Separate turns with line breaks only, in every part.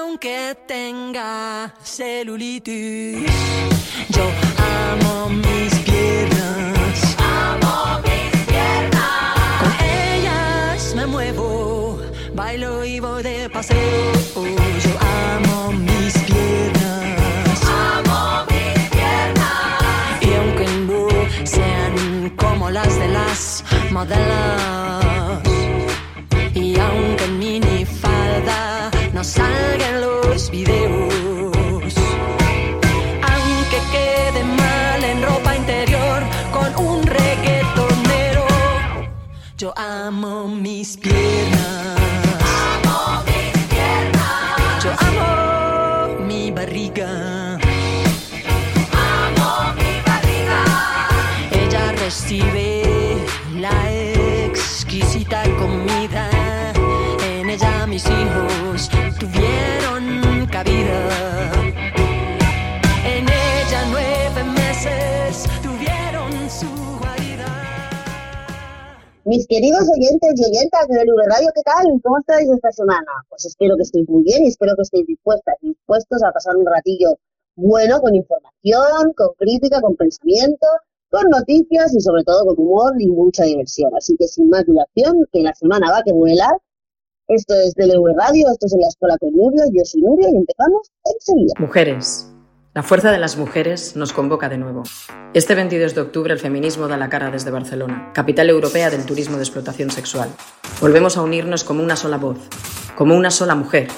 aunque tenga celulitis, yo amo mis piernas.
Amo mis piernas.
Con ellas me muevo, bailo y voy de paseo. Yo amo mis piernas.
Amo mis piernas.
Y aunque no sean como las de las modelos, salgan los videos, aunque quede mal en ropa interior con un reggaetonero, yo amo mis piernas.
Mis
queridos oyentes y oyentas de V Radio, ¿qué tal? ¿Cómo estáis esta semana? Pues espero que estéis muy bien y espero que estéis dispuestas y dispuestos a pasar un ratillo bueno con información, con crítica, con pensamiento, con noticias y sobre todo con humor y mucha diversión. Así que sin más dilación, que la semana va que vuela. Esto es DLV Radio, esto es en la Escuela con Nuria, yo soy Nuria y empezamos enseguida.
Mujeres. La fuerza de las mujeres nos convoca de nuevo. Este 22 de octubre el feminismo da la cara desde Barcelona, capital europea del turismo de explotación sexual. Volvemos a unirnos como una sola voz, como una sola mujer,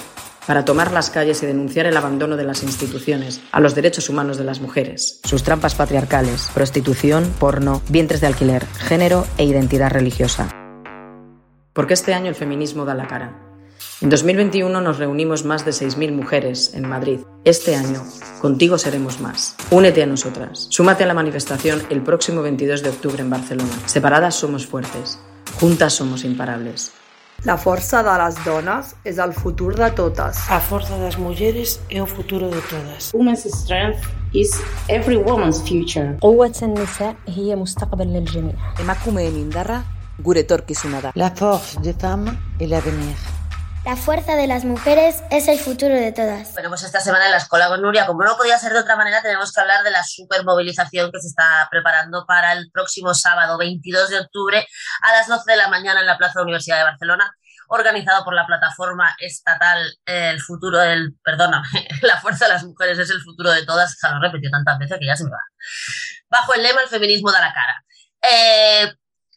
para tomar las calles y denunciar el abandono de las instituciones a los derechos humanos de las mujeres, sus trampas patriarcales, prostitución, porno, vientres de alquiler, género e identidad religiosa. Porque este año el feminismo da la cara. En 2021 nos reunimos más de 6.000 mujeres en Madrid. Este año, contigo seremos más. Únete a nosotras. Súmate a la manifestación el próximo 22 de octubre en Barcelona. Separadas somos fuertes. Juntas somos imparables.
La força de les dones és el futur de totes.
A força das mulheres é o futuro de todas.
Women's strength is every woman's future.
قوة النساء هي مستقبل للجميع
Emakumeen indarra gure etorkizuna da.
La force des femmes est l'avenir.
La fuerza de las mujeres es el futuro de todas.
Bueno, pues esta semana en la escuela con Nuria, como no podía ser de otra manera, tenemos que hablar de la supermovilización que se está preparando para el próximo sábado 22 de octubre a las 12 de la mañana en la Plaza Universidad de Barcelona, organizado por la plataforma estatal eh, El Futuro del, perdona, La Fuerza de las Mujeres es el futuro de todas, ya lo he tantas veces que ya se me va. Bajo el lema El feminismo da la cara. Eh,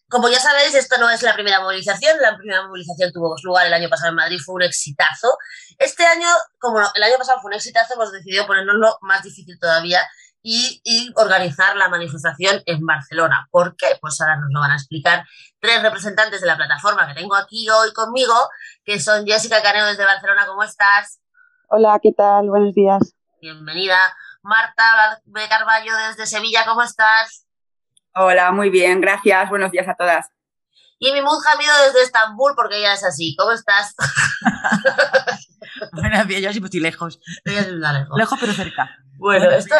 como ya sabéis, esto no es la primera movilización. La primera movilización tuvo lugar el año pasado en Madrid, fue un exitazo. Este año, como el año pasado fue un exitazo, hemos decidido ponernoslo más difícil todavía y, y, organizar la manifestación en Barcelona. ¿Por qué? Pues ahora nos lo van a explicar tres representantes de la plataforma que tengo aquí hoy conmigo, que son Jessica Caneo desde Barcelona. ¿Cómo estás?
Hola, ¿qué tal? Buenos días.
Bienvenida. Marta de Carballo desde Sevilla, ¿cómo estás?
Hola, muy bien, gracias. Buenos días a todas.
Y mi Hamido desde Estambul, porque ella es así. ¿Cómo estás?
Buenos días, yo sí estoy lejos.
Ella es lejos.
Lejos pero cerca.
Bueno, esto,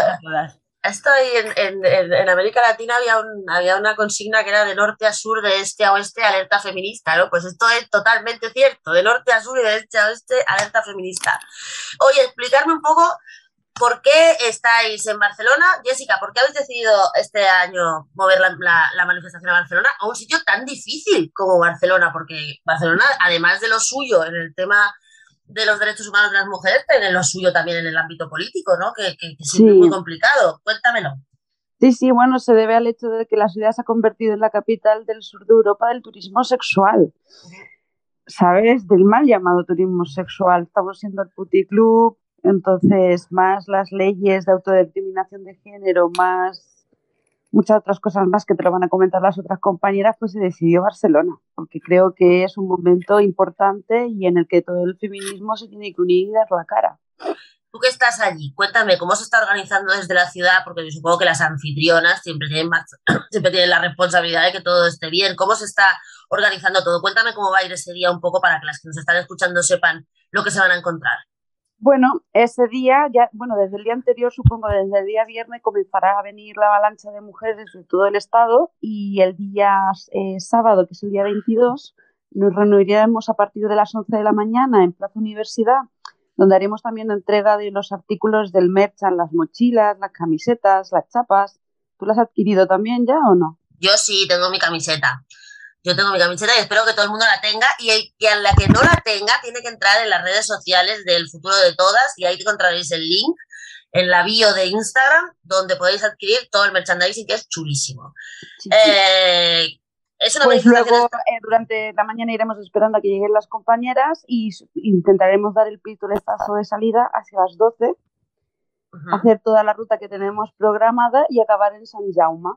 esto en, en, en, América Latina había, un, había una consigna que era de norte a sur, de este a oeste, alerta feminista, ¿no? Pues esto es totalmente cierto, de norte a sur y de este a oeste, alerta feminista. Oye, explicarme un poco ¿Por qué estáis en Barcelona? Jessica, ¿por qué habéis decidido este año mover la, la, la, manifestación a Barcelona a un sitio tan difícil como Barcelona? Porque Barcelona, además de lo suyo en el tema de los derechos humanos de las mujeres, tiene lo suyo también en el ámbito político, ¿no? Que, que, que es sí. muy complicado. Cuéntamelo.
Sí, sí, bueno, se debe al hecho de que la ciudad se ha convertido en la capital del sur de Europa del turismo sexual. ¿Sabes? Del mal llamado turismo sexual. Estamos siendo el puticlub, entonces, más las leyes de autodeterminación de género, más muchas otras cosas más que te lo van a comentar las otras compañeras, pues se decidió Barcelona, porque creo que es un momento importante y en el que todo el feminismo se tiene que unir y dar la cara.
Tú que estás allí, cuéntame cómo se está organizando desde la ciudad, porque yo supongo que las anfitrionas siempre tienen, más, siempre tienen la responsabilidad de que todo esté bien. ¿Cómo se está organizando todo? Cuéntame cómo va a ir ese día un poco para que las que nos están escuchando sepan lo que se van a encontrar.
Bueno, ese día, ya, bueno, desde el día anterior, supongo, desde el día viernes comenzará a venir la avalancha de mujeres de todo el estado y el día eh, sábado, que es el día 22, nos reuniremos a partir de las 11 de la mañana en Plaza Universidad donde haremos también entrega de los artículos del merchan, las mochilas, las camisetas, las chapas. ¿Tú las has adquirido también ya o no?
Yo sí, tengo mi camiseta. Yo tengo mi camiseta y espero que todo el mundo la tenga. Y el que a la que no la tenga tiene que entrar en las redes sociales del futuro de todas y ahí encontraréis el link en la bio de Instagram donde podéis adquirir todo el merchandising que es chulísimo.
Sí, sí.
Eh, es una
Pues eh, durante la mañana iremos esperando a que lleguen las compañeras y intentaremos dar el pistoletazo de salida hacia las 12,
Ujú,
hacer toda la ruta que tenemos programada y acabar en San Jaume.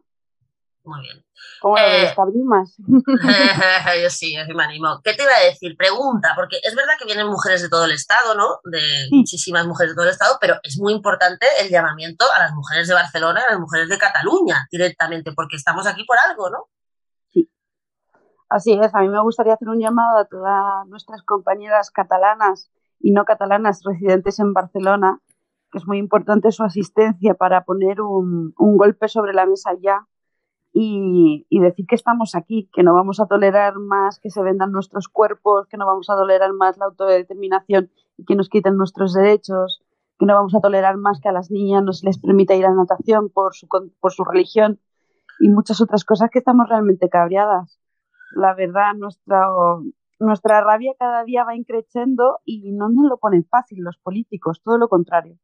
Muy bien.
¿Cómo lo
Eh,
ves, Tabrimas?
yo sí, yo sí me animo. ¿Qué te iba a decir? Pregunta, porque es verdad que vienen mujeres de todo el estado, ¿no? De muchísimas mujeres de todo el estado, pero es muy importante el llamamiento a las mujeres de Barcelona y a las mujeres de Cataluña directamente, porque estamos aquí por algo, ¿no?
Así es, a mí me gustaría hacer un llamado a todas nuestras compañeras catalanas y no catalanas residentes en Barcelona, que es muy importante su asistencia para poner un, un golpe sobre la mesa ya y, decir que estamos aquí, que no vamos a tolerar más que se vendan nuestros cuerpos, que no vamos a tolerar más la autodeterminación y que nos quiten nuestros derechos, que no vamos a tolerar más que a las niñas no les permita ir a natación por su, por su religión y muchas otras cosas que estamos realmente cabreadas la verdad, nuestra, nuestra rabia cada día va increciendo y no nos lo ponen fácil los políticos, todo lo contrario.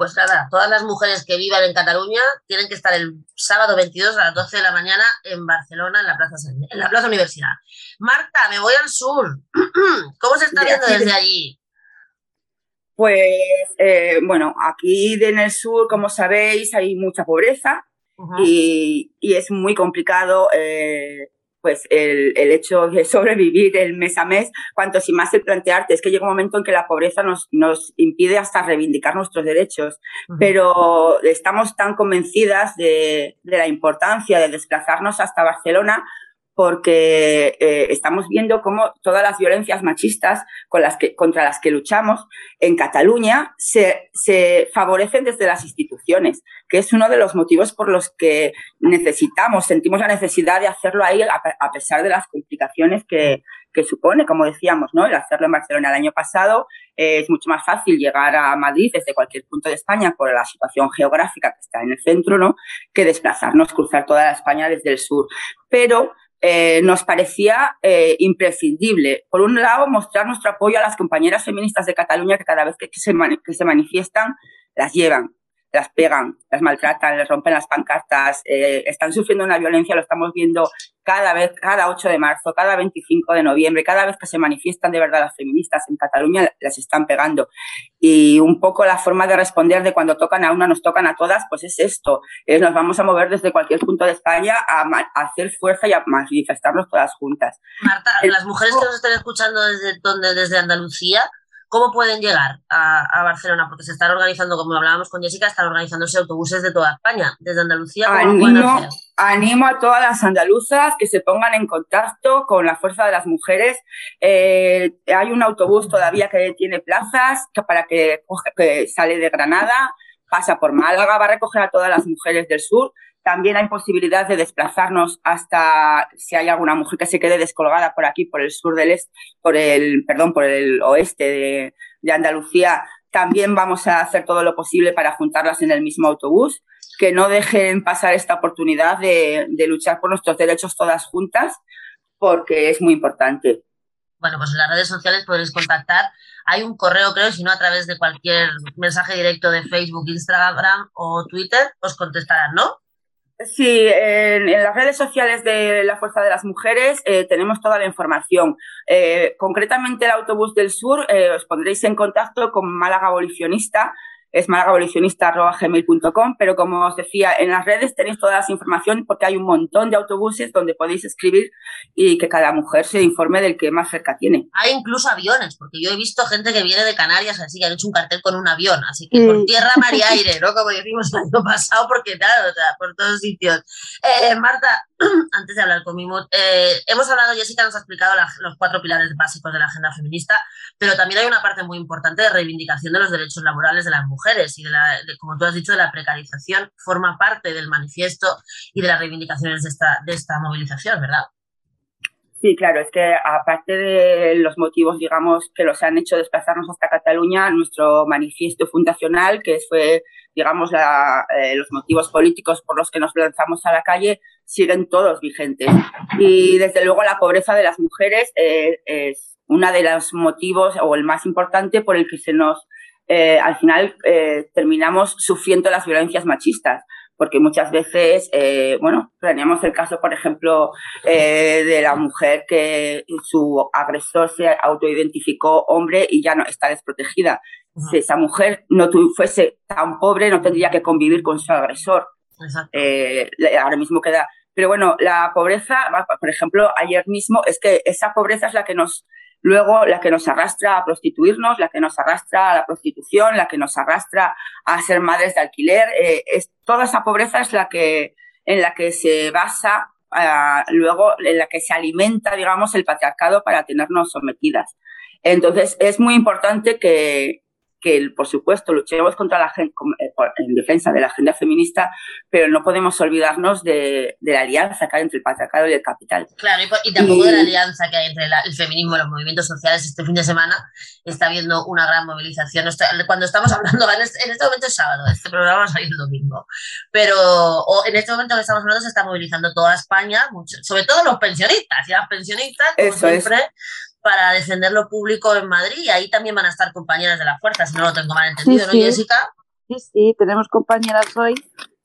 Pues nada, todas las mujeres que vivan en Cataluña tienen que estar el sábado 22 a las 12 de la mañana en Barcelona, en la Plaza, en la plaza Universidad. Marta, me voy al sur. ¿Cómo se está viendo desde allí?
Pues eh, bueno, aquí en el sur, como sabéis, hay mucha pobreza y, y es muy complicado eh, pues el, el hecho de sobrevivir el mes a mes, cuanto si más el plantearte, es que llega un momento en que la pobreza nos, nos impide hasta reivindicar nuestros derechos, pero estamos tan convencidas de, de la importancia de desplazarnos hasta Barcelona porque eh, estamos viendo cómo todas las violencias machistas con las que, contra las que luchamos en Cataluña se, se favorecen desde las instituciones, que es uno de los motivos por los que necesitamos, sentimos la necesidad de hacerlo ahí a, a pesar de las complicaciones que, que supone, como decíamos, ¿no? El hacerlo en Barcelona el año pasado eh, es mucho más fácil llegar a Madrid desde cualquier punto de España por la situación geográfica que está en el centro, ¿no? Que desplazarnos, cruzar toda la España desde el sur. Pero eh, nos parecía eh, imprescindible, por un lado, mostrar nuestro apoyo a las compañeras feministas de Cataluña que cada vez que, se, que se manifiestan las llevan, las pegan, las maltratan, les rompen las pancartas, eh, están sufriendo una violencia, lo estamos viendo cada vez, cada 8 de marzo, cada 25 de noviembre, cada vez que se manifiestan de verdad las feministas en Cataluña, las están pegando. Y un poco la forma de responder de cuando tocan a una, nos tocan a todas, pues es esto. Nos vamos a mover desde cualquier punto de España a, hacer fuerza y a manifestarnos todas juntas.
Marta, las mujeres que nos estén escuchando desde, donde, desde Andalucía, ¿cómo pueden llegar a, a Barcelona? Porque se están organizando, como hablábamos con Jessica, están organizándose autobuses de toda España. Desde Andalucía, ¿cómo lo pueden
Animo, animo a todas las andaluzas que se pongan en contacto con la Fuerza de las Mujeres. Eh, hay un autobús todavía que tiene plazas que para que, que sale de Granada, pasa por Málaga, va a recoger a todas las mujeres del sur. También hay posibilidad de desplazarnos hasta si hay alguna mujer que se quede descolgada por aquí, por el sur del este, por el, perdón, por el oeste de, Andalucía. También vamos a hacer todo lo posible para juntarlas en el mismo autobús que no dejen pasar esta oportunidad de, luchar por nuestros derechos todas juntas, porque es muy importante.
Bueno, pues en las redes sociales podréis contactar. Hay un correo, creo, si no a través de cualquier mensaje directo de Facebook, Instagram o Twitter, os contestarán, ¿no?
Sí, en, las redes sociales de la Fuerza de las Mujeres eh, tenemos toda la información. Eh, concretamente el autobús del sur, eh, os pondréis en contacto con Málaga Abolicionista, es malagaabolicionista.gmail.com, pero como os decía, en las redes tenéis toda esa información porque hay un montón de autobuses donde podéis escribir y que cada mujer se informe del que más cerca tiene.
Hay incluso aviones, porque yo he visto gente que viene de Canarias, así que han hecho un cartel con un avión, así que
Mm.
por tierra, mar y aire, ¿no? Como decimos el año pasado, porque claro, o sea, por todos sitios. Eh, Marta, antes de hablar con Mimut, eh, hemos hablado, Jessica nos ha explicado los cuatro pilares básicos de la agenda feminista, pero también hay una parte muy importante de reivindicación de los derechos laborales de las mujeres y de la, como tú has dicho, de la precarización, forma parte del manifiesto y de las reivindicaciones de esta, de esta movilización, ¿verdad?
Sí, claro, es que aparte de los motivos, digamos, que los han hecho desplazarnos hasta Cataluña, nuestro manifiesto fundacional, que fue, digamos, eh, los motivos políticos por los que nos lanzamos a la calle, siguen todos vigentes. Y desde luego la pobreza de las mujeres eh, es uno de los motivos o el más importante por el que se nos, eh, al final, terminamos sufriendo las violencias machistas porque muchas veces, eh, bueno, teníamos el caso, por ejemplo, eh, de la mujer que su agresor se autoidentificó hombre y ya no está desprotegida. Si esa mujer no fuese tan pobre, no tendría que convivir con su agresor. Eh, ahora mismo queda. Pero bueno, la pobreza, por ejemplo, ayer mismo, es que esa pobreza es la que nos Luego, la que nos arrastra a prostituirnos, la que nos arrastra a la prostitución, la que nos arrastra a ser madres de alquiler, eh, es, toda esa pobreza es la que, en la que se basa, luego en la que se alimenta, digamos, el patriarcado para tenernos sometidas. Entonces, es muy importante que, que, por supuesto, luchemos contra la eh, en defensa de la agenda feminista, pero no podemos olvidarnos de, de, la alianza que hay entre el patriarcado y el capital.
Claro, y, y tampoco y, de la alianza que hay entre la, el feminismo y los movimientos sociales. Este fin de semana está habiendo una gran movilización. Cuando estamos hablando, en este, en este momento es sábado, este programa va a salir el domingo, pero o en este momento que estamos hablando se está movilizando toda España, mucho, sobre todo los pensionistas y las pensionistas, como
Eso
siempre.
Es
para defender lo público en Madrid. Ahí también van a estar compañeras de la fuerza, si no lo tengo mal entendido,
sí,
¿no, Jessica?
Sí, sí, tenemos compañeras hoy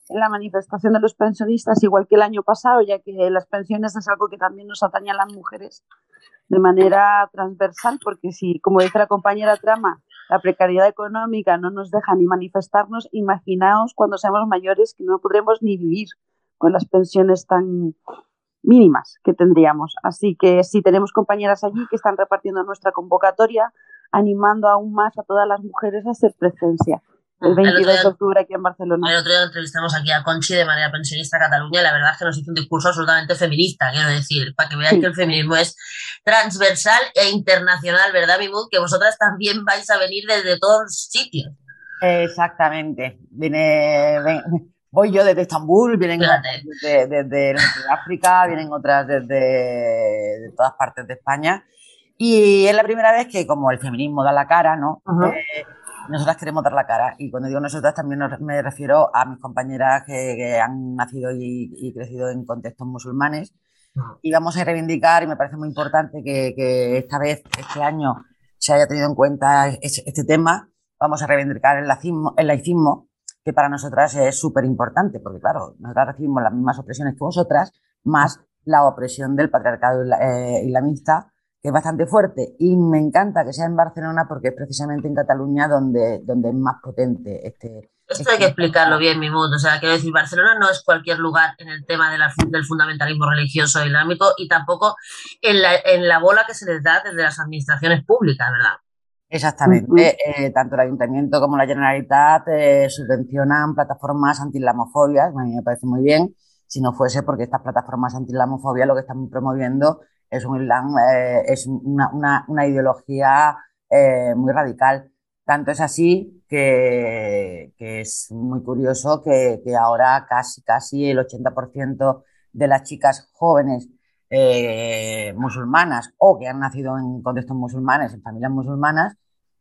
en la manifestación de los pensionistas, igual que el año pasado, ya que las pensiones es algo que también nos atañe a las mujeres de manera transversal, porque si, como dice la compañera Trama, la precariedad económica no nos deja ni manifestarnos, imaginaos cuando seamos mayores que no podremos ni vivir con las pensiones tan mínimas que tendríamos. Así que sí, tenemos compañeras allí que están repartiendo nuestra convocatoria, animando aún más a todas las mujeres a hacer presencia. El 22
el
día, de octubre aquí en Barcelona.
El otro día entrevistamos aquí a Conchi de manera pensionista Cataluña y la verdad es que nos hizo un discurso absolutamente feminista, quiero decir, para que veáis sí. que el feminismo es transversal e internacional, ¿verdad, Mimud? Que vosotras también vais a venir desde todos sitios.
Exactamente. Viene, ven, voy yo desde Estambul, vienen desde, desde, desde, África, vienen otras desde de todas partes de España. Y es la primera vez que, como el feminismo da la cara, ¿no?
Uh -huh.
eh, nosotras queremos dar la cara. Y cuando digo nosotras, también me refiero a mis compañeras que, que han nacido y, y, crecido en contextos musulmanes. Uh -huh. Y vamos a reivindicar, y me parece muy importante que, que esta vez, este año, se haya tenido en cuenta este, este tema. Vamos a reivindicar el laicismo, el laicismo que para nosotras es súper importante, porque claro, nosotras recibimos las mismas opresiones que vosotras, más la opresión del patriarcado eh, islamista, que es bastante fuerte. Y me encanta que sea en Barcelona porque es precisamente en Cataluña donde, donde es más potente este...
Esto este hay que explicarlo bien, mi mundo. O sea, quiero decir, Barcelona no es cualquier lugar en el tema de la, del fundamentalismo religioso islámico y tampoco en la, en la bola que se les da desde las administraciones públicas, ¿verdad?
Exactamente. Uh -huh. eh, tanto el Ayuntamiento como la Generalitat eh, subvencionan plataformas anti-islamofobia, a mí me parece muy bien, si no fuese porque estas plataformas anti-islamofobia lo que están promoviendo es un islam, eh, es una, una, una ideología eh, muy radical. Tanto es así que, que es muy curioso que, que, ahora casi, casi el 80% de las chicas jóvenes eh, musulmanas o que han nacido en contextos musulmanes, en familias musulmanas,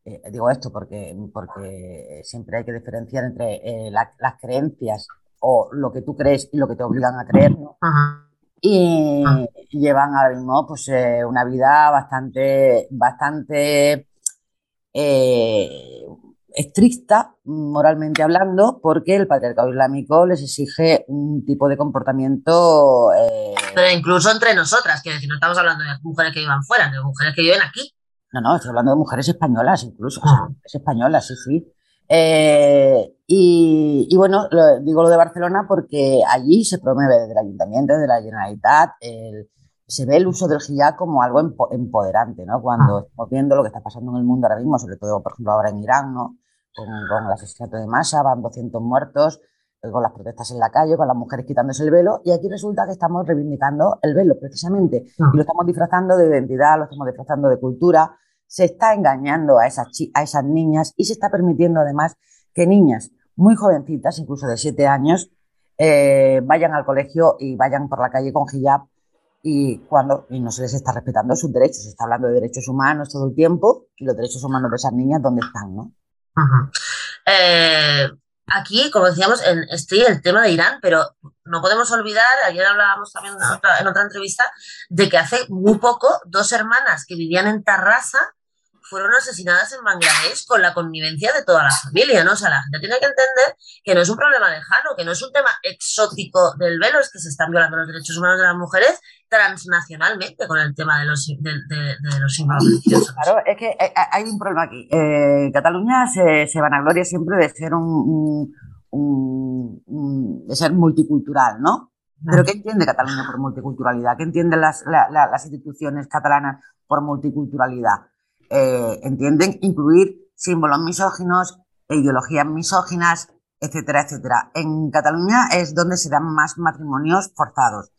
eh, digo esto porque, porque siempre hay que diferenciar entre eh, la, las creencias o lo que tú crees y lo que te obligan a creer, ¿no?
Ajá.
Y Ajá. llevan ahora mismo pues, una vida bastante, bastante eh, estricta, moralmente hablando, porque el patriarcado islámico les exige un tipo de comportamiento. Eh...
Pero incluso entre nosotras, que decir, no estamos hablando de mujeres que vivan fuera, de mujeres que viven aquí.
No, no, estoy hablando de mujeres españolas, incluso. Uh -huh. Mujeres españolas, sí, sí. Eh, y, y, bueno, lo, digo lo de Barcelona porque allí se promueve desde el Ayuntamiento, desde la Generalitat, el, se ve el uso del hijab como algo empoderante, ¿no? Cuando ah. estamos viendo lo que está pasando en el mundo ahora mismo, sobre todo, por ejemplo, ahora en Irán, ¿no? Con, con el asesinato de masa, van 200 muertos, eh, con las protestas en la calle, con las mujeres quitándose el velo, y aquí resulta que estamos reivindicando el velo, precisamente, ah. y lo estamos disfrazando de identidad, lo estamos disfrazando de cultura, se está engañando a esas, a esas niñas y se está permitiendo además que niñas muy jovencitas, incluso de 7 años, eh, vayan al colegio y vayan por la calle con hijab y cuando y no se les está respetando sus derechos. Se está hablando de derechos humanos todo el tiempo y los derechos humanos de esas niñas, ¿dónde están? ¿no?
Eh, aquí, como decíamos, en, estoy el tema de Irán, pero no podemos olvidar, ayer hablábamos también en otra, en otra entrevista, de que hace muy poco dos hermanas que vivían en Tarrasa fueron asesinadas en Bangladesh con la connivencia de toda la familia, ¿no? O sea, la gente tiene que entender que no es un problema lejano, que no es un tema exótico del velo, es que se están violando los derechos humanos de las mujeres transnacionalmente con el tema de los, de, de, de los.
Claro, es que eh, hay un problema aquí. Eh, Cataluña se, se vanagloria siempre de ser un, un, un, de ser multicultural, ¿no? Pero ¿qué entiende Cataluña por multiculturalidad? ¿Qué entienden las, la, la, las instituciones catalanas por multiculturalidad? Eh, entienden incluir símbolos misóginos, ideologías misóginas, etcétera, etcétera. En Cataluña es donde se dan más matrimonios forzados,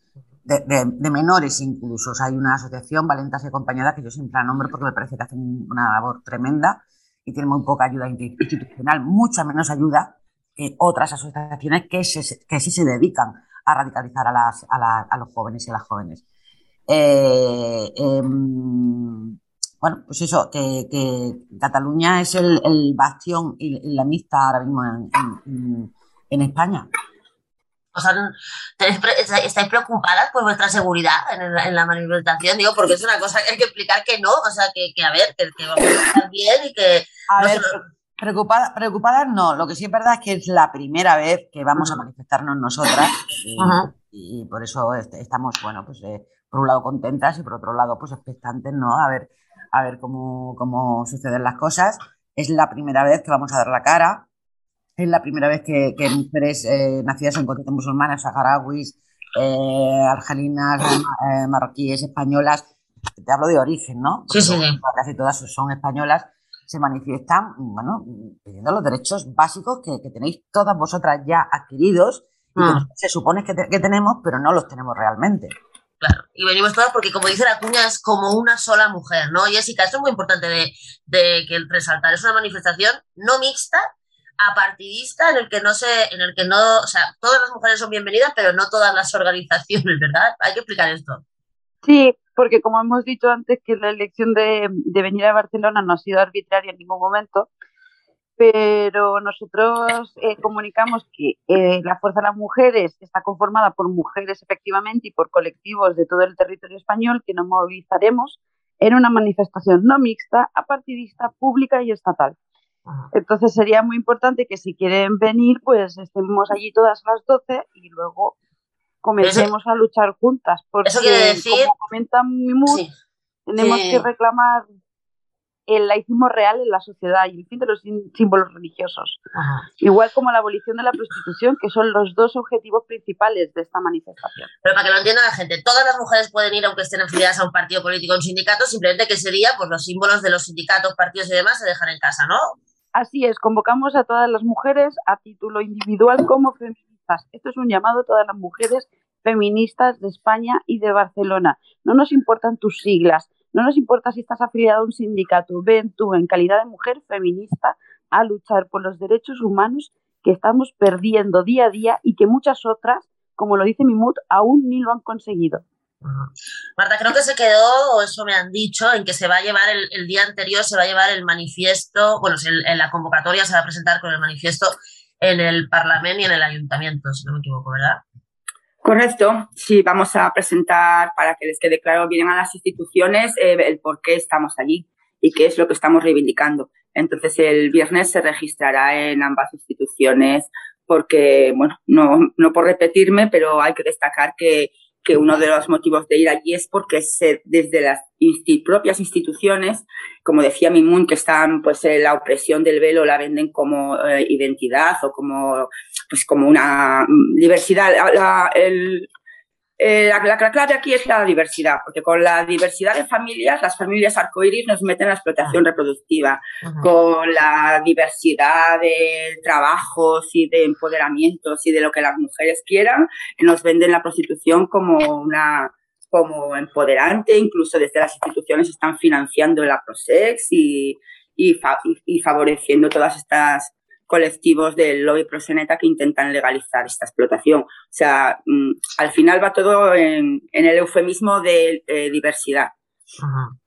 de, menores incluso. Hay una asociación, Valentas y Acompañada, que yo siempre la nombro porque me parece que hacen una labor tremenda y tienen muy poca ayuda institucional, mucha menos ayuda que otras asociaciones que, se, que sí se dedican a radicalizar a, los jóvenes y a las jóvenes. Eh, eh, bueno, pues eso, que, que Cataluña es el, el bastión islamista ahora mismo en, en, en España.
O sea, ¿estáis preocupadas por vuestra seguridad en, la, en la manifestación? Digo, porque es una cosa que hay que explicar que no, o sea, que, que a ver, que, que, vamos a estar bien y que...
A
no
ver, preocupadas preocupada no, lo que sí es verdad es que es la primera vez que vamos a manifestarnos nosotras y, y por eso estamos, bueno, pues eh, por un lado contentas y por otro lado pues expectantes, ¿no? A ver, a ver cómo, cómo suceden las cosas. Es la primera vez que vamos a dar la cara, es la primera vez que, que mujeres eh, nacidas en contexto musulmanas, saharauis, eh, argelinas, eh, marroquíes, españolas, te hablo de origen, ¿no?
Sí, sí, sí.
Casi todas son españolas, se manifiestan, bueno, pidiendo los derechos básicos que, que tenéis todas vosotras ya adquiridos y que
Mm.
se supone que, te- que tenemos, pero no los tenemos realmente.
Claro, y venimos todas porque, como dice la cuña, es como una sola mujer, ¿no? Jessica, esto es muy importante de, de que resaltar. Es una manifestación no mixta, apartidista, en el que no se, en el que no, o sea, todas las mujeres son bienvenidas, pero no todas las organizaciones, ¿verdad? Hay que explicar esto.
Sí, porque como hemos dicho antes que la elección de, de venir a Barcelona no ha sido arbitraria en ningún momento, pero nosotros eh, comunicamos que eh, la Fuerza de las Mujeres está conformada por mujeres efectivamente y por colectivos de todo el territorio español que nos movilizaremos en una manifestación no mixta, apartidista, pública y estatal. Entonces sería muy importante que si quieren venir, pues estemos allí todas las 12 y luego comencemos a luchar juntas. Porque,
eso quiere decir-
como comenta Mimut,
Sí.
tenemos
Sí.
que reclamar el laicismo real en la sociedad y el fin de los símbolos religiosos. Igual como la abolición de la prostitución, que son los dos objetivos principales de esta manifestación.
Pero para que lo entienda la gente, todas las mujeres pueden ir aunque estén afiliadas a un partido político o un sindicato, simplemente que ese día, pues los símbolos de los sindicatos, partidos y demás se dejan en casa, ¿no?
Así es, convocamos a todas las mujeres a título individual como feministas. Esto es un llamado a todas las mujeres feministas de España y de Barcelona. No nos importan tus siglas, no nos importa si estás afiliado a un sindicato. Ven tú, en calidad de mujer feminista, a luchar por los derechos humanos que estamos perdiendo día a día y que muchas otras, como lo dice Mimut, aún ni lo han conseguido.
Marta, creo que se quedó, o eso me han dicho, en que se va a llevar el, día anterior, se va a llevar el manifiesto, bueno, en la convocatoria se va a presentar con el manifiesto en el Parlamento y en el Ayuntamiento, si no me equivoco, ¿verdad?
Correcto, sí, vamos a presentar para que les quede claro bien a las instituciones eh, el por qué estamos allí y qué es lo que estamos reivindicando. Entonces, el viernes se registrará en ambas instituciones porque, bueno, no, no por repetirme, pero hay que destacar que, que uno de los motivos de ir allí es porque desde las propias instituciones, como decía Mimun, que están, pues, eh, la opresión del velo la venden como eh, identidad o como, pues, como una mm, diversidad. Eh, la, la, clave aquí es la diversidad, porque con la diversidad de familias, las familias arcoíris nos meten en la explotación reproductiva,
Ajá.
con la diversidad de trabajos y de empoderamientos y de lo que las mujeres quieran, nos venden la prostitución como una como empoderante, incluso desde las instituciones están financiando el Aprosex y, y, fa y, y favoreciendo todas estas colectivos del lobby proseneta que intentan legalizar esta explotación. O sea, mm, al final va todo en, en el eufemismo de eh, diversidad.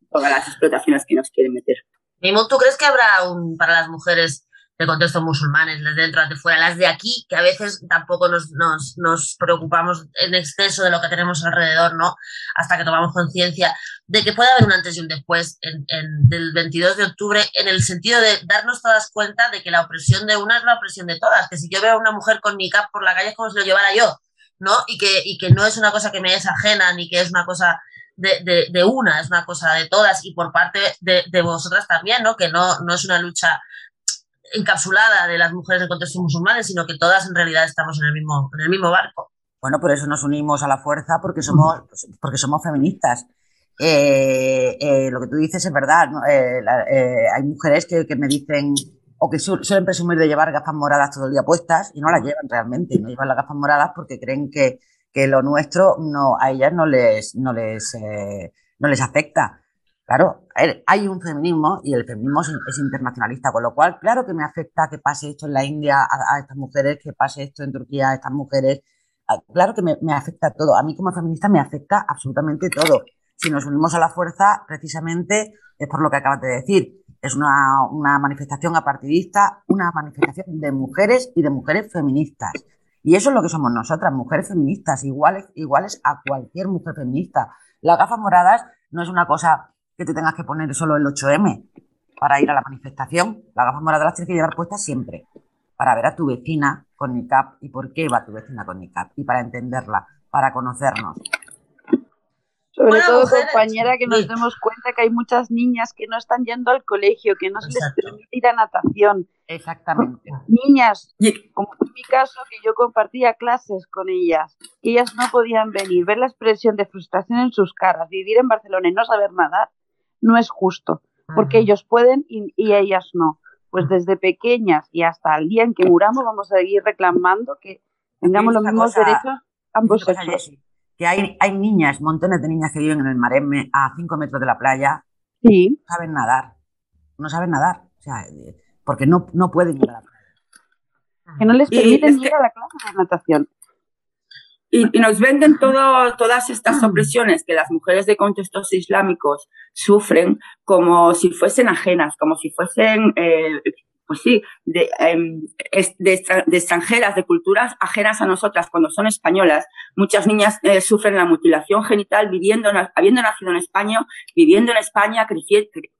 Todas las explotaciones que nos quieren meter.
Mimo, ¿tú crees que habrá un, para las mujeres de contexto musulmanes, las de dentro, las de fuera, las de aquí, que a veces tampoco nos, nos, preocupamos en exceso de lo que tenemos alrededor, ¿no? Hasta que tomamos conciencia de que puede haber un antes y un después en, del 22 de octubre, en el sentido de darnos todas cuenta de que la opresión de una es la opresión de todas, que si yo veo a una mujer con niqab por la calle es como si lo llevara yo, ¿no? Y que, y que no es una cosa que me es ajena, ni que es una cosa de, de, de, una, es una cosa de todas y por parte de, de, vosotras también, ¿no? Que no, no es una lucha encapsulada de las mujeres de contexto musulmanes, sino que todas en realidad estamos en el mismo, en el mismo barco.
Bueno, por eso nos unimos a la fuerza, porque somos, porque somos feministas. Eh, eh, lo que tú dices es verdad. ¿no? Eh, la, hay mujeres que, que, me dicen, o que su, suelen presumir de llevar gafas moradas todo el día puestas y no las llevan realmente. No llevan las gafas moradas porque creen que, que lo nuestro no, a ellas no les, no les, no les afecta. Claro, hay un feminismo y el feminismo es, internacionalista, con lo cual, claro que me afecta que pase esto en la India a, estas mujeres, que pase esto en Turquía a estas mujeres. Claro que me, me, afecta todo. A mí como feminista me afecta absolutamente todo. Si nos unimos a la fuerza, precisamente es por lo que acabas de decir. Es una, una manifestación apartidista, una manifestación de mujeres y de mujeres feministas. Y eso es lo que somos nosotras, mujeres feministas, iguales, iguales a cualquier mujer feminista. Las gafas moradas no es una cosa que te tengas que poner solo el 8M para ir a la manifestación. La gafa morada las tienes que llevar puestas siempre para ver a tu vecina con NICAP y por qué va tu vecina con NICAP y para entenderla, para conocernos.
Sobre bueno, todo, mujeres, compañera, que nos demos cuenta que hay muchas niñas que no están yendo al colegio, que no se les permite ir a natación.
Exactamente.
Niñas, como en mi caso, que yo compartía clases con ellas, que ellas no podían venir, ver la expresión de frustración en sus caras, vivir en Barcelona y no saber nadar, no es justo, porque ellos pueden y, y, ellas no. Pues desde pequeñas y hasta el día en que muramos vamos a seguir reclamando que tengamos los mismos cosa, derechos ambos sexos.
Que hay, hay niñas, montones de niñas que viven en el Maremme a 5 metros de la playa,
sí.
no saben nadar, no saben nadar, o sea, porque no, no pueden ir a la playa.
Que no les permiten ir a la clase de natación.
Y, nos venden todo, todas estas opresiones que las mujeres de contextos islámicos sufren como si fuesen ajenas, como si fuesen, eh, pues sí, de, de, de, extranjeras, de culturas ajenas a nosotras cuando son españolas. Muchas niñas eh, sufren la mutilación genital viviendo, habiendo nacido en España, viviendo en España,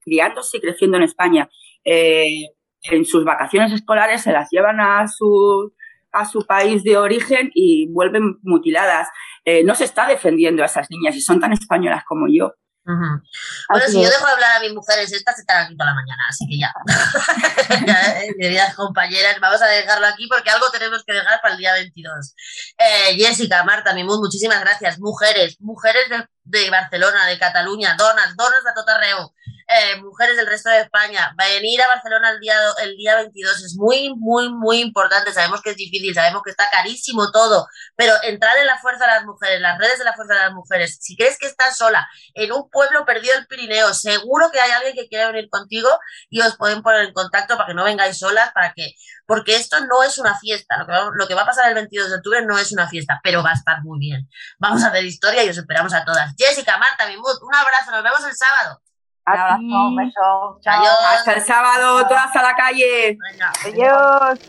criándose y creciendo en España. Eh, en sus vacaciones escolares se las llevan a su a su país de origen y vuelven mutiladas. Eh, no se está defendiendo a esas niñas y son tan españolas como yo.
Uh -huh. Bueno, si es. yo dejo de hablar a mis mujeres, estas estarán aquí toda la mañana, así que ya. eh, queridas compañeras, vamos a dejarlo aquí porque algo tenemos que dejar para el día 22. Eh, Jessica, Marta, Mimud, muchísimas gracias. Mujeres, mujeres de, de Barcelona, de Cataluña, donas, donas de Totarreo, eh, mujeres del resto de España, venir a Barcelona el día, el día 22 es muy, muy, muy importante. Sabemos que es difícil, sabemos que está carísimo todo, pero entrar en la fuerza de las mujeres, las redes de la fuerza de las mujeres, si crees que estás sola en un pueblo perdido del Pirineo, seguro que hay alguien que quiere venir contigo y os pueden poner en contacto para que no vengáis solas, para que, porque esto no es una fiesta. Lo que, va, a pasar el 22 de octubre no es una fiesta, pero va a estar muy bien. Vamos a hacer historia y os esperamos a todas. Jessica, Marta, Mimut, un abrazo, nos vemos el sábado.
Un abrazo, un beso. Chao.
Adiós.
Hasta el sábado, todas a la calle.
Venga.
Adiós.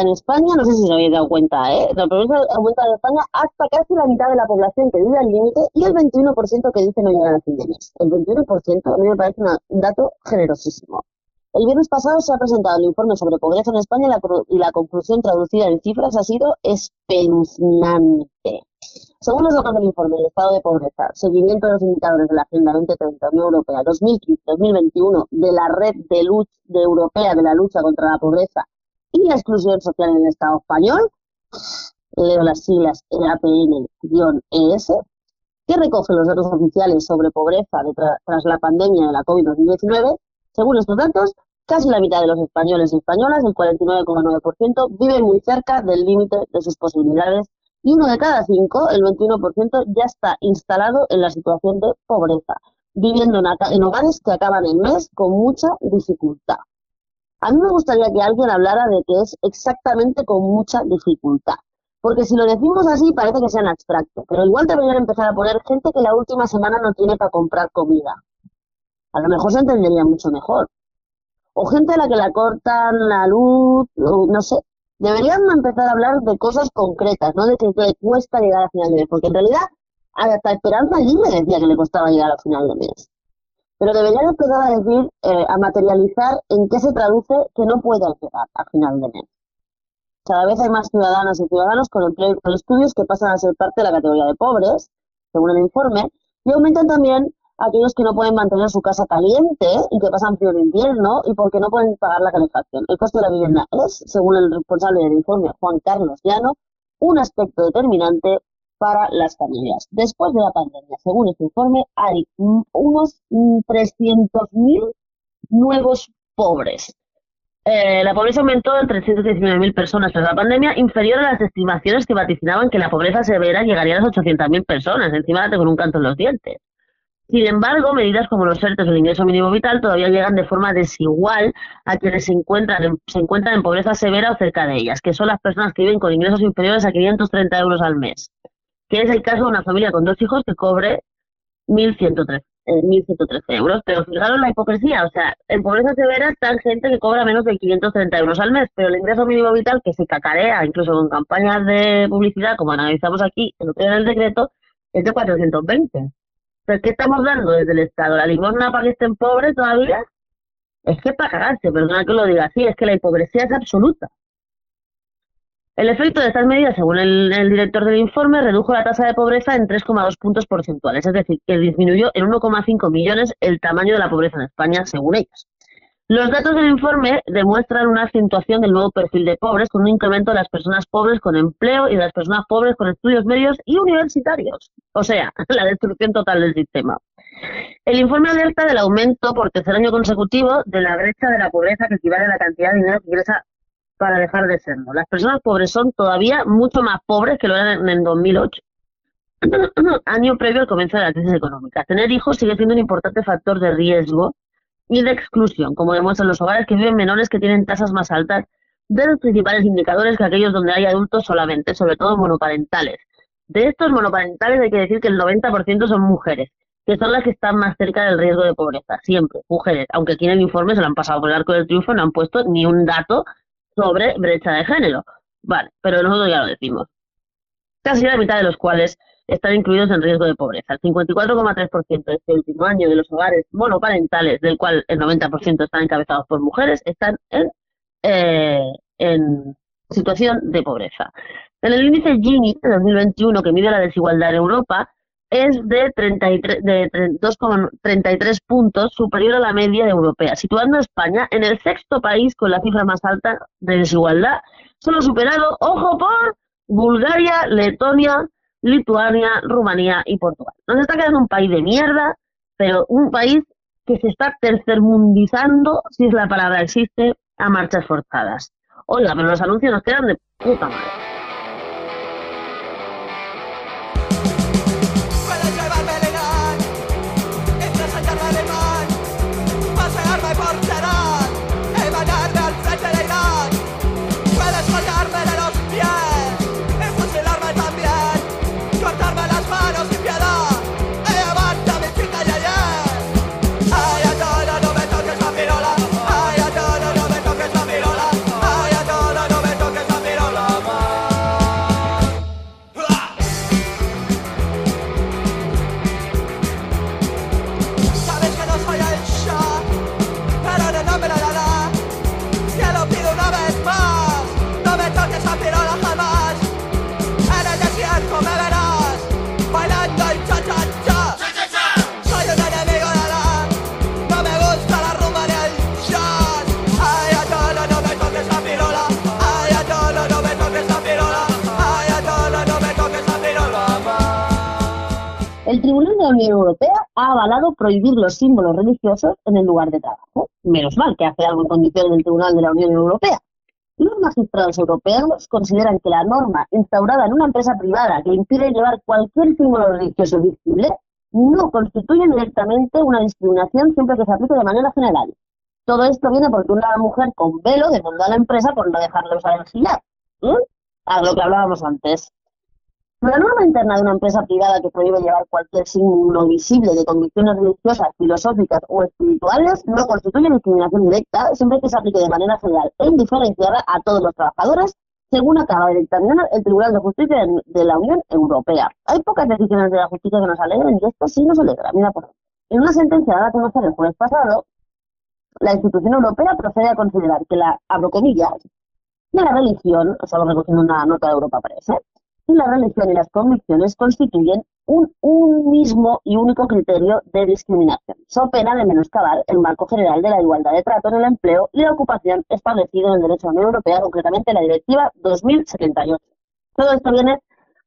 En España, no sé si os habéis dado cuenta, ¿eh? La pobreza aumenta en España hasta casi la mitad de la población que vive al límite y el 21% que dice no llegar a fin de mes. El 21% a mí me parece un dato generosísimo. El viernes pasado se ha presentado el informe sobre pobreza en España y la, y la conclusión traducida en cifras ha sido espeluznante. Según los datos del informe del estado de pobreza, seguimiento de los indicadores de la Agenda 2030 Unión Europea 2015-2021 de la red de, lucha, de europea de la lucha contra la pobreza y la exclusión social en el Estado español, leo las siglas EAPN-ES, que recoge los datos oficiales sobre pobreza tras la pandemia de la COVID-19, según estos datos, casi la mitad de los españoles y españolas, el 49,9%, vive muy cerca del límite de sus posibilidades y uno de cada cinco, el 21%, ya está instalado en la situación de pobreza, viviendo en, en hogares que acaban el mes con mucha dificultad. A mí me gustaría que alguien hablara de que es exactamente con mucha dificultad. Porque si lo decimos así parece que sea en abstracto, pero igual deberían empezar a poner gente que la última semana no tiene para comprar comida. A lo mejor se entendería mucho mejor. O gente a la que la cortan la luz, no sé. Deberían empezar a hablar de cosas concretas, no de que le cuesta llegar a final de mes, porque en realidad hasta Esperanza allí me decía que le costaba llegar a final de mes. Pero deberían empezar a decir, eh, a materializar en qué se traduce que no puedan llegar a final de mes. Cada vez hay más ciudadanas y ciudadanos con empleo y con estudios que pasan a ser parte de la categoría de pobres, según el informe, y aumentan también aquellos que no pueden mantener su casa caliente y que pasan frío en invierno y porque no pueden pagar la calefacción. El coste de la vivienda es, según el responsable del informe, Juan Carlos Llano, un aspecto determinante para las familias. Después de la pandemia, según este informe, hay mm, unos mm, 300.000 nuevos pobres. Eh, la pobreza aumentó en 319.000 personas tras la pandemia, inferior a las estimaciones que vaticinaban que la pobreza severa llegaría a las 800.000 personas, encima de con un canto en los dientes. Sin embargo, medidas como los ERTES o el ingreso mínimo vital todavía llegan de forma desigual a quienes se encuentran, en, se encuentran en pobreza severa o cerca de ellas, que son las personas que viven con ingresos inferiores a 530 euros al mes, que es el caso de una familia con dos hijos que cobre 1.113 eh, 1.113 euros. Pero fijaros la hipocresía, o sea, en pobreza severa están gente que cobra menos de 530 euros al mes, pero el ingreso mínimo vital que se cacarea, incluso con campañas de publicidad, como analizamos aquí en el decreto, es de 420. ¿Pero qué estamos dando desde el Estado? ¿La limosna para que estén pobres todavía? Es que para cagarse, perdona que lo diga así, es que la hipocresía es absoluta. El efecto de estas medidas, según el, director del informe, redujo la tasa de pobreza en 3,2 puntos porcentuales, es decir, que disminuyó en 1,5 millones el tamaño de la pobreza en España, según ellas. Los datos del informe demuestran una acentuación del nuevo perfil de pobres, con un incremento de las personas pobres con empleo y de las personas pobres con estudios medios y universitarios. O sea, la destrucción total del sistema. El informe alerta del aumento por tercer año consecutivo de la brecha de la pobreza que equivale a la cantidad de dinero que ingresa para dejar de serlo. Las personas pobres son todavía mucho más pobres que lo eran en el 2008, año previo al comienzo de la crisis económica. Tener hijos sigue siendo un importante factor de riesgo y de exclusión, como demuestran los hogares que viven menores que tienen tasas más altas de los principales indicadores que aquellos donde hay adultos solamente, sobre todo monoparentales. De estos monoparentales hay que decir que el 90% son mujeres, que son las que están más cerca del riesgo de pobreza, siempre, mujeres, aunque aquí en el informe se lo han pasado por el arco del triunfo, no han puesto ni un dato sobre brecha de género. Vale, pero nosotros ya lo decimos. Casi la mitad de los cuales están incluidos en riesgo de pobreza. El 54,3% de este último año de los hogares monoparentales, del cual el 90% están encabezados por mujeres, están en, eh, en situación de pobreza. En el índice Gini de 2021, que mide la desigualdad en Europa, es de 33, de 2,33 puntos superior a la media europea, situando a España en el sexto país con la cifra más alta de desigualdad, solo superado, ojo, por Bulgaria, Letonia, Lituania, Rumanía y Portugal. Nos está quedando un país de mierda, pero un país que se está tercermundizando, si es la palabra existe, a marchas forzadas. Oiga, pero los anuncios nos quedan de puta madre. Tribunal de la Unión Europea ha avalado prohibir los símbolos religiosos en el lugar de trabajo. Menos mal que hace algo en condiciones del Tribunal de la Unión Europea. Los magistrados europeos consideran que la norma instaurada en una empresa privada que impide llevar cualquier símbolo religioso visible no constituye directamente una discriminación siempre que se aplique de manera general. Todo esto viene porque una mujer con velo demandó a la empresa por no dejarle usar el hijab. ¿eh? A lo que hablábamos antes. La norma interna de una empresa privada que prohíbe llevar cualquier símbolo visible de convicciones religiosas, filosóficas o espirituales no constituye discriminación directa siempre que se aplique de manera general e indiferenciada a todos los trabajadores, según acaba de dictaminar el Tribunal de Justicia de- la Unión Europea. Hay pocas decisiones de la justicia que nos alegren y esto sí nos alegra. Mira, por ejemplo, en una sentencia dada a conocer el jueves pasado, la institución europea procede a considerar que la, abro comillas, que la religión, estamos recogiendo una nota de Europa Press, ¿eh? La religión y las convicciones constituyen un, mismo y único criterio de discriminación, so pena de menoscabar el marco general de la igualdad de trato en el empleo y la ocupación establecido en el derecho de la Unión Europea, concretamente la Directiva 2078. Todo esto viene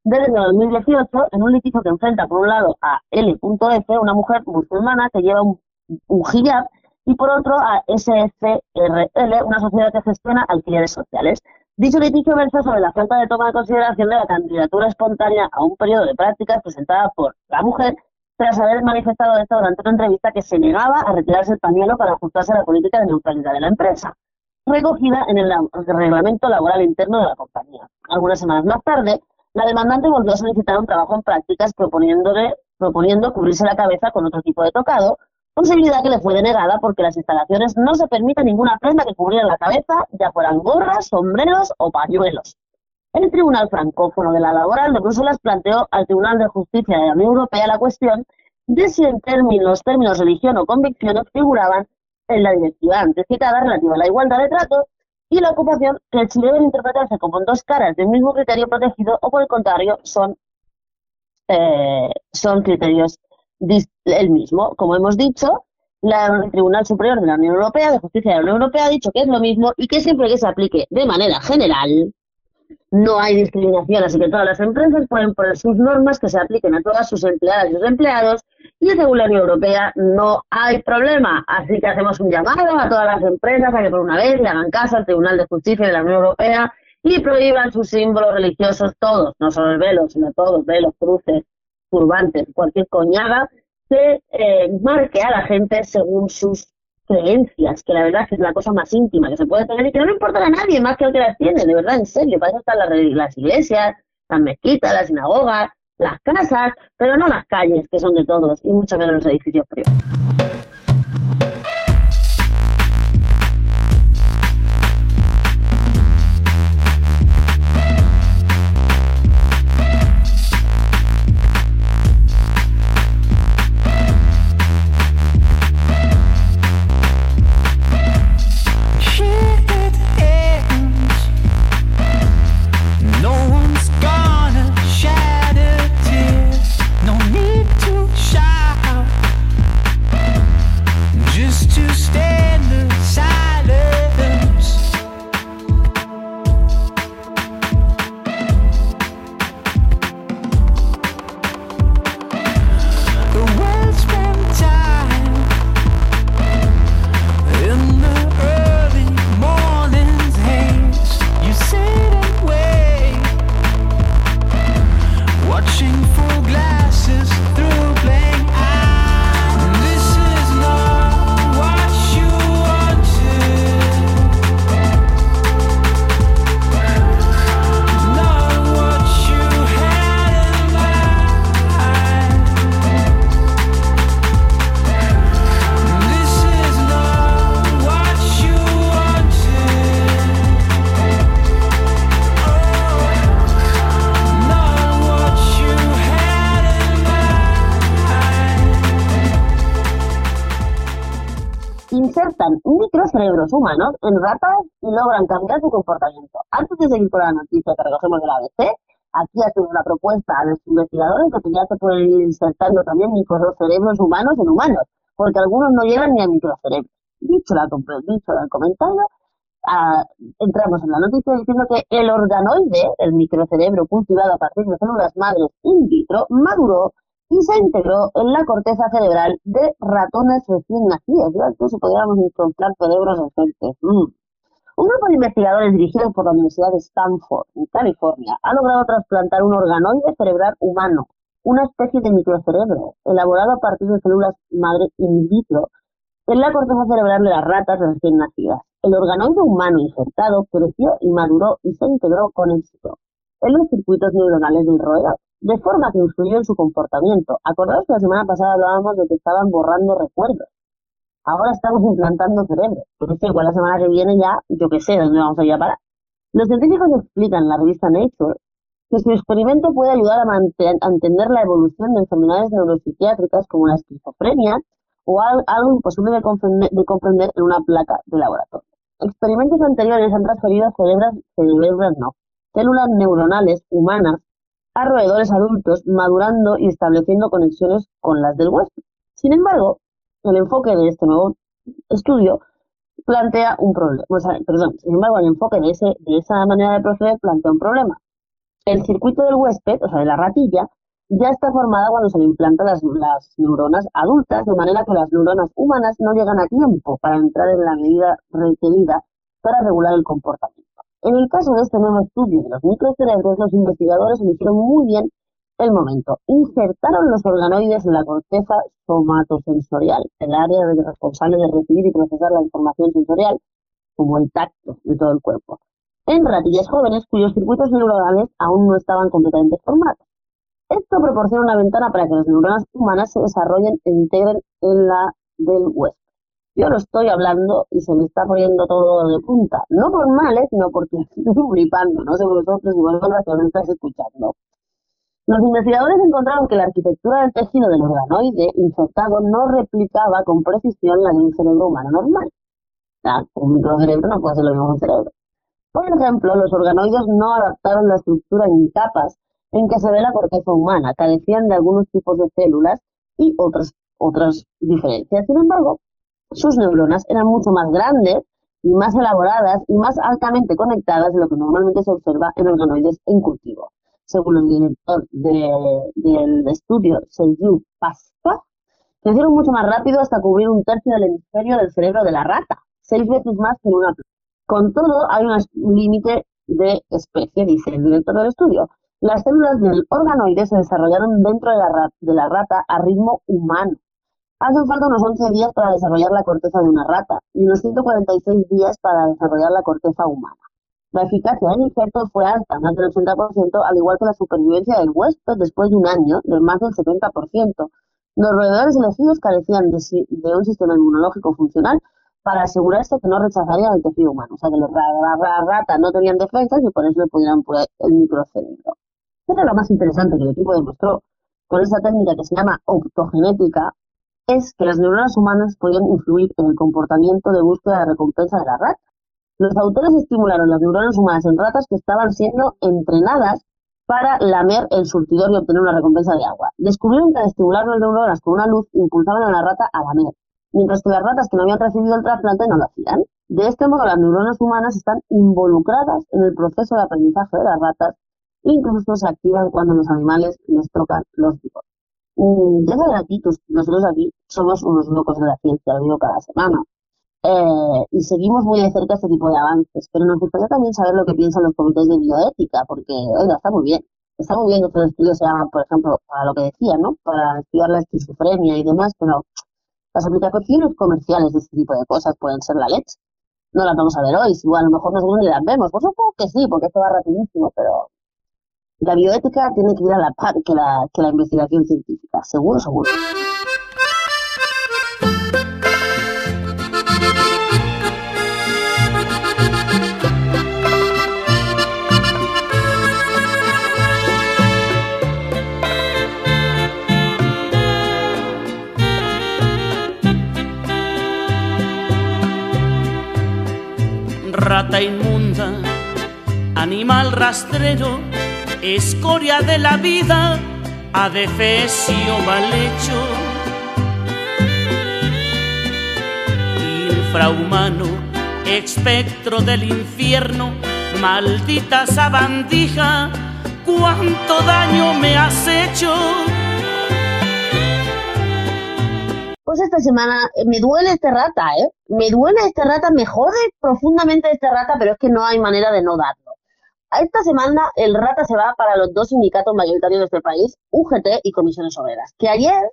desde el 2018 en un litigio que enfrenta por un lado a L.F, una mujer musulmana que lleva un, un hijab, y por otro a SFRL, una sociedad que gestiona alquileres sociales. Dicho litigio versa sobre la falta de toma de consideración de la candidatura espontánea a un periodo de prácticas presentada por la mujer tras haber manifestado esto durante una entrevista que se negaba a retirarse el pañuelo para ajustarse a la política de neutralidad de la empresa, recogida en el la- reglamento laboral interno de la compañía. Algunas semanas más tarde, la demandante volvió a solicitar un trabajo en prácticas proponiéndole, proponiendo cubrirse la cabeza con otro tipo de tocado, posibilidad que le fue denegada porque las instalaciones no se permite ninguna prenda que cubriera la cabeza, ya fueran gorras, sombreros o pañuelos. El Tribunal Francófono de la Laboral de Bruselas planteó al Tribunal de Justicia de la Unión Europea la cuestión de si en términos, términos religión o convicciones figuraban en la directiva antes citada relativa a la igualdad de trato y la ocupación que si deben interpretarse como dos caras del mismo criterio protegido o por el contrario son, eh, son criterios el mismo. Como hemos dicho, la- el Tribunal Superior de la Unión Europea, de Justicia de la Unión Europea, ha dicho que es lo mismo y que siempre que se aplique de manera general, no hay discriminación, así que todas las empresas pueden poner sus normas que se apliquen a todas sus empleadas y sus empleados y según la Unión Europea no hay problema. Así que hacemos un llamado a todas las empresas a que por una vez le hagan caso al Tribunal de Justicia de la Unión Europea y prohíban sus símbolos religiosos todos, no solo el velo, sino todos, velos, cruces, turbantes, cualquier coñaga que eh, marque a la gente según sus creencias, que la verdad es la cosa más íntima que se puede tener y que no le importa a nadie más que al que las tiene, de verdad, en serio, para eso están las, las iglesias, las mezquitas, las sinagogas, las casas, pero no las calles, que son de todos, y mucho menos los edificios privados. Humanos en ratas y logran cambiar su comportamiento. Antes de seguir con la noticia que recogemos de la ABC, aquí hacemos una propuesta a los investigadores de que ya se pueden ir insertando también microcerebros humanos en humanos, porque algunos no llegan ni a microcerebros. Dicho, la, dicho el comentario, ah, entramos en la noticia diciendo que el organoide, el microcerebro cultivado a partir de células madres in vitro, maduró y se integró en la corteza cerebral de ratones recién nacidos. Yo incluso podríamos encontrar cerebros. Mm. Un grupo de investigadores dirigidos por la Universidad de Stanford, en California, ha logrado trasplantar un organoide cerebral humano, una especie de microcerebro, elaborado a partir de células madre in vitro, en la corteza cerebral de las ratas recién nacidas. El organoide humano injertado creció y maduró y se integró con éxito en los circuitos neuronales del roedor, de forma que influyó en su comportamiento. Acordaos que la semana pasada hablábamos de que estaban borrando recuerdos. Ahora estamos implantando cerebro. Porque sé, igual la semana que viene ya, yo qué sé, ¿dónde vamos a ir a parar? Los científicos explican en la revista Nature que su experimento puede ayudar a, a entender la evolución de enfermedades neuropsiquiátricas como la esquizofrenia o algo imposible de comprender, de comprender en una placa de laboratorio. Experimentos anteriores han transferido cerebros, cerebros no, células neuronales humanas a roedores adultos, madurando y estableciendo conexiones con las del huésped. Sin embargo, el enfoque de este nuevo estudio plantea un problema. perdón, sin embargo, el enfoque de, ese, de esa manera de proceder plantea un problema. El circuito del huésped, o sea, de la ratilla, ya está formada cuando se le implantan las, las neuronas adultas, de manera que las neuronas humanas no llegan a tiempo para entrar en la medida requerida para regular el comportamiento. En el caso de este nuevo estudio de los microcerebros, los investigadores eligieron muy bien el momento. Insertaron los organoides en la corteza somatosensorial, el área responsable de recibir y procesar la información sensorial, como el tacto de todo el cuerpo, en ratillas jóvenes cuyos circuitos neuronales aún no estaban completamente formados. Esto proporciona una ventana para que las neuronas humanas se desarrollen e integren en la del hueso. Yo lo estoy hablando y se me está poniendo todo de punta. No por mal, ¿eh? sino porque estoy flipando. No sé vosotros, igual que me estáis escuchando. Los investigadores encontraron que la arquitectura del tejido del organoide infectado no replicaba con precisión la de un cerebro humano normal. Un microcerebro no puede ser lo mismo que un cerebro. Por ejemplo, los organoides no adaptaron la estructura en capas en que se ve la corteza humana, carecían de algunos tipos de células y otras, otras diferencias. Sin embargo, sus neuronas eran mucho más grandes y más elaboradas y más altamente conectadas de lo que normalmente se observa en organoides en cultivo. Según el director del estudio, Sergio Pasqua, crecieron mucho más rápido hasta cubrir un tercio del hemisferio del cerebro de la rata, seis veces más que en una planta. Con todo, hay un límite de especie, dice el director del estudio. Las células del organoide se desarrollaron dentro de la, de la rata a ritmo humano, Hacen falta unos 11 días para desarrollar la corteza de una rata y unos 146 días para desarrollar la corteza humana. La eficacia del injerto fue alta, más del 80%, al igual que la supervivencia del huésped después de un año, de más del 70%. Los roedores elegidos carecían de, un sistema inmunológico funcional para asegurarse que no rechazarían el tejido humano. O sea, que los ratas no tenían defensas y por eso le pudieran poner el microcerebro. Pero lo más interesante que el equipo demostró con esa técnica que se llama optogenética es que las neuronas humanas podían influir en el comportamiento de búsqueda de recompensa de la rata. Los autores estimularon las neuronas humanas en ratas que estaban siendo entrenadas para lamer el surtidor y obtener una recompensa de agua. Descubrieron que al estimular las neuronas con una luz impulsaban a la rata a lamer, mientras que las ratas que no habían recibido el trasplante no lo hacían. De este modo, las neuronas humanas están involucradas en el proceso de aprendizaje de las ratas incluso se activan cuando los animales les tocan los bigotes. Ya saben aquí, nosotros aquí somos unos locos de la ciencia, lo digo cada semana. Eh, y seguimos muy de cerca este tipo de avances, pero nos gustaría también saber lo que piensan los comités de bioética, porque, oiga, está muy bien. Está muy bien que estos estudios se hagan, por ejemplo, para lo que decía, ¿no? Para estudiar la esquizofrenia y demás, pero las aplicaciones comerciales de este tipo de cosas pueden ser la leche. No las vamos a ver hoy, si a lo mejor nosotros ni las vemos. Pues supongo que sí, porque esto va rapidísimo, pero la bioética tiene que ir a la par que la, que la investigación científica, seguro, seguro.
Rata inmunda, animal rastrero escoria de la vida, adefesio mal hecho. Infrahumano, espectro del infierno, maldita sabandija, cuánto daño me has hecho.
Pues esta semana eh, me duele este rata, ¿eh? Me duele este rata, me jode profundamente este rata, pero es que no hay manera de no darlo. Esta semana el rata se va para los dos sindicatos mayoritarios de este país, UGT y Comisiones Obreras, que ayer,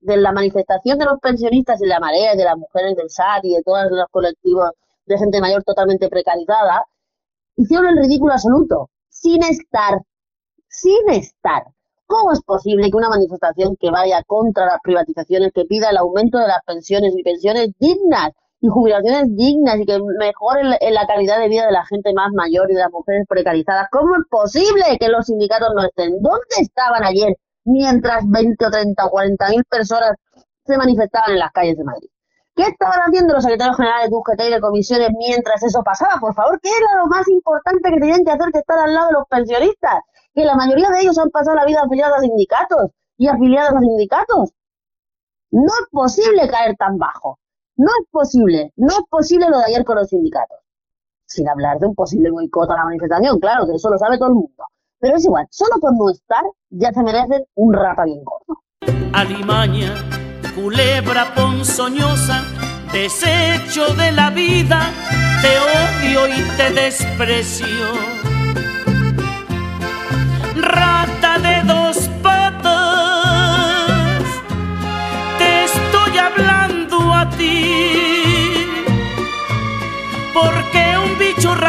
de la manifestación de los pensionistas y la marea de las mujeres del SAT y de todos los colectivos de gente mayor totalmente precarizada, hicieron el ridículo absoluto, sin estar, sin estar. ¿Cómo es posible que una manifestación que vaya contra las privatizaciones, que pida el aumento de las pensiones y pensiones dignas y jubilaciones dignas y que mejoren la calidad de vida de la gente más mayor y de las mujeres precarizadas, ¿cómo es posible que los sindicatos no estén? ¿Dónde estaban ayer mientras 20 o 30 o 40 mil personas se manifestaban en las calles de Madrid? ¿Qué estaban haciendo los secretarios generales de UGT y de comisiones mientras eso pasaba? Por favor, ¿qué era lo más importante que tenían que hacer que estar al lado de los pensionistas? Que la mayoría de ellos han pasado la vida afiliados a sindicatos y afiliados a sindicatos. No es posible caer tan bajo. No es posible. No es posible lo de ayer con los sindicatos. Sin hablar de un posible boicot a la manifestación, claro, que eso lo sabe todo el mundo. Pero es igual, solo por no estar ya se merecen un rapa bien gordo.
Alimaña culebra ponzoñosa, desecho de la vida, te odio y te desprecio. Rata de dos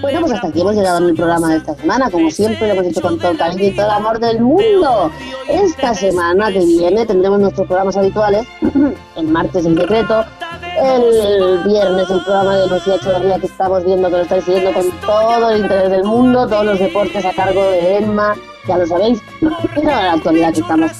Bueno, pues hasta aquí hemos llegado en el programa de esta semana. Como siempre, lo hemos hecho con todo el cariño y todo el amor del mundo. Esta semana que viene tendremos nuestros programas habituales. El martes el decreto. El viernes el programa de Lucía Echeverría que estamos viendo que lo estáis siguiendo con todo el interés del mundo. Todos los deportes a cargo de Emma, ya lo sabéis. Pero la actualidad que estamos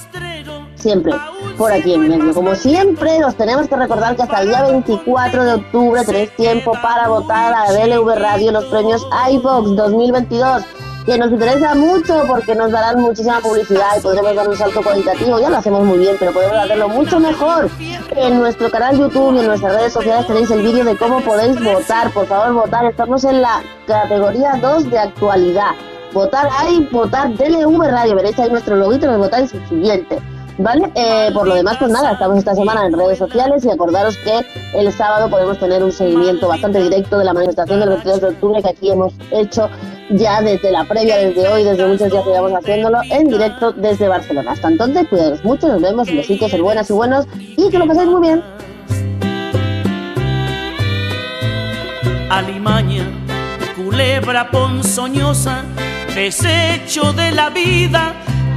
siempre por aquí en medio. Como siempre, nos tenemos que recordar que hasta el día 24 de octubre tenéis tiempo para votar a DLV Radio los premios iVox 2022 que nos interesa mucho porque nos darán muchísima publicidad y podremos dar un salto cualitativo. Ya lo hacemos muy bien, pero podemos hacerlo mucho mejor. En nuestro canal YouTube y en nuestras redes sociales tenéis el vídeo de cómo podéis votar. Por favor, votar. Estamos en la categoría 2 de actualidad. Votar ahí, votar DLV Radio. Veréis ahí nuestro loguito, nos votáis el siguiente. ¿Vale? Eh, por lo demás, pues nada, estamos esta semana en redes sociales y acordaros que el sábado podemos tener un seguimiento bastante directo de la manifestación del 22 de octubre que aquí hemos hecho ya desde la previa, desde hoy, desde muchos días que llevamos haciéndolo en directo desde Barcelona. Hasta entonces, cuidados mucho, nos vemos, besitos, en buenas y buenos y que lo paséis muy bien.